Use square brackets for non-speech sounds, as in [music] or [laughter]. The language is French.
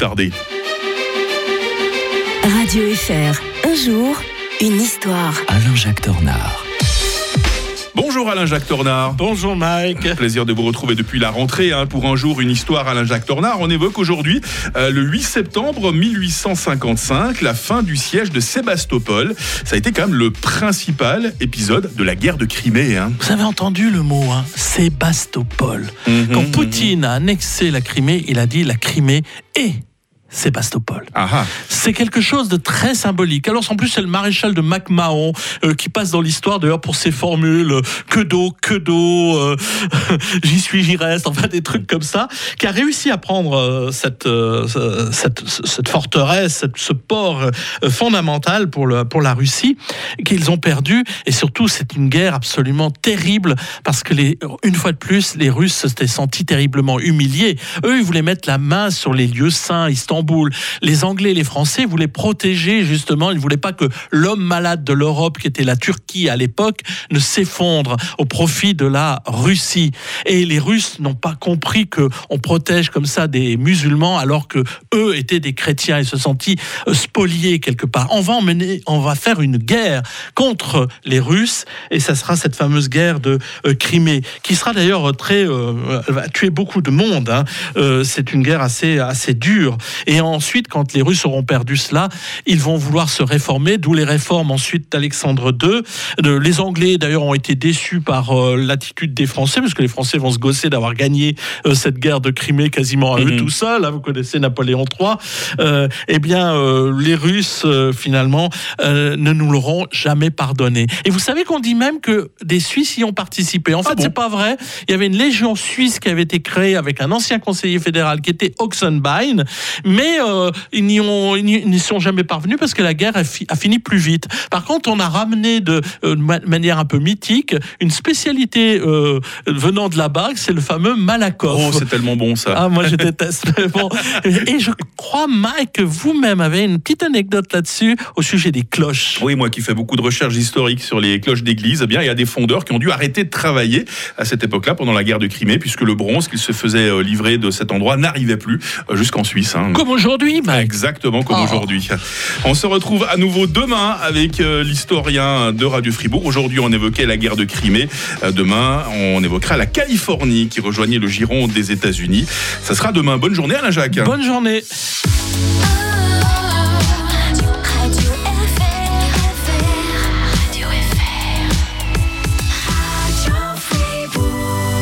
tarder. Radio FR, un jour, une histoire. Alain-Jacques Tornard. Bonjour Alain-Jacques Tornard. Bonjour Mike. Plaisir de vous retrouver depuis la rentrée hein, pour un jour une histoire Alain-Jacques Tornard. On évoque aujourd'hui euh, le 8 septembre 1855, la fin du siège de Sébastopol. Ça a été quand même le principal épisode de la guerre de Crimée. hein. Vous avez entendu le mot, hein, Sébastopol. Mhm, Quand mhm. Poutine a annexé la Crimée, il a dit la Crimée est Sébastopol. Ah ah. C'est quelque chose de très symbolique. Alors en plus c'est le maréchal de MacMahon euh, qui passe dans l'histoire d'ailleurs pour ses formules euh, que d'eau, que d'eau, euh, [laughs] j'y suis, j'y reste, enfin des trucs comme ça, qui a réussi à prendre cette, ce- cette, cette forteresse, cette- ce port fondamental pour, le, pour la Russie, qu'ils ont perdu. Et surtout c'est une guerre absolument terrible parce que les, une fois de plus les Russes s'étaient sentis terriblement humiliés. Eux ils voulaient mettre la main sur les lieux saints, Istanbul. Les Anglais et les Français voulaient protéger justement, ils ne voulaient pas que l'homme malade de l'Europe, qui était la Turquie à l'époque, ne s'effondre au profit de la Russie. Et les Russes n'ont pas compris que on protège comme ça des musulmans alors que eux étaient des chrétiens et se sentis euh, spoliés quelque part. On va emmener, on va faire une guerre contre les Russes et ça sera cette fameuse guerre de euh, Crimée qui sera d'ailleurs très, euh, va tuer beaucoup de monde. hein. Euh, c'est une guerre assez assez dure. Et ensuite, quand les Russes auront perdu cela, ils vont vouloir se réformer, d'où les réformes ensuite d'Alexandre II. Les Anglais, d'ailleurs, ont été déçus par euh, l'attitude des Français, parce que les Français vont se gosser d'avoir gagné euh, cette guerre de Crimée quasiment à eux Mhm. tout seuls. hein, vous connaissez Napoléon III. Euh, eh bien, euh, les Russes, euh, finalement, ne nous l'auront jamais pardonné. Et vous savez qu'on dit même que des Suisses y ont participé. En fait, bon c'est pas vrai. Il y avait une légion suisse qui avait été créée avec un ancien conseiller fédéral qui était Oxenbein, mais euh, ils n'y sont jamais parvenus parce que la guerre a, fi- a fini plus vite. Par contre, on a ramené de, euh, de manière un peu mythique une spécialité euh, venant de là-bas, c'est le fameux Malakoff. Oh, c'est tellement bon ça. Ah, moi je déteste. mais bon. Et je crois, Mike, que vous-même avez une petite anecdote là-dessus au sujet des cloches. Oui, moi qui fais beaucoup de recherches historiques sur les cloches d'église, eh bien, il y a des fondeurs qui ont dû arrêter de travailler à cette époque-là, pendant la guerre de Crimée, puisque le bronze qu'il se faisait euh, livrer de cet endroit n'arrivait plus jusqu'en Suisse. hein. Comme aujourd'hui, Mike. Exactement comme Oh. aujourd'hui. On se retrouve à nouveau demain avec euh, l'historien de Radio Fribourg. Aujourd'hui, on évoquait la guerre de Crimée. Euh, demain, on évoquera la Californie qui rejoignait le giron des États-Unis. Ça sera demain. Bonne journée, Alain Jacques. Bonne journée.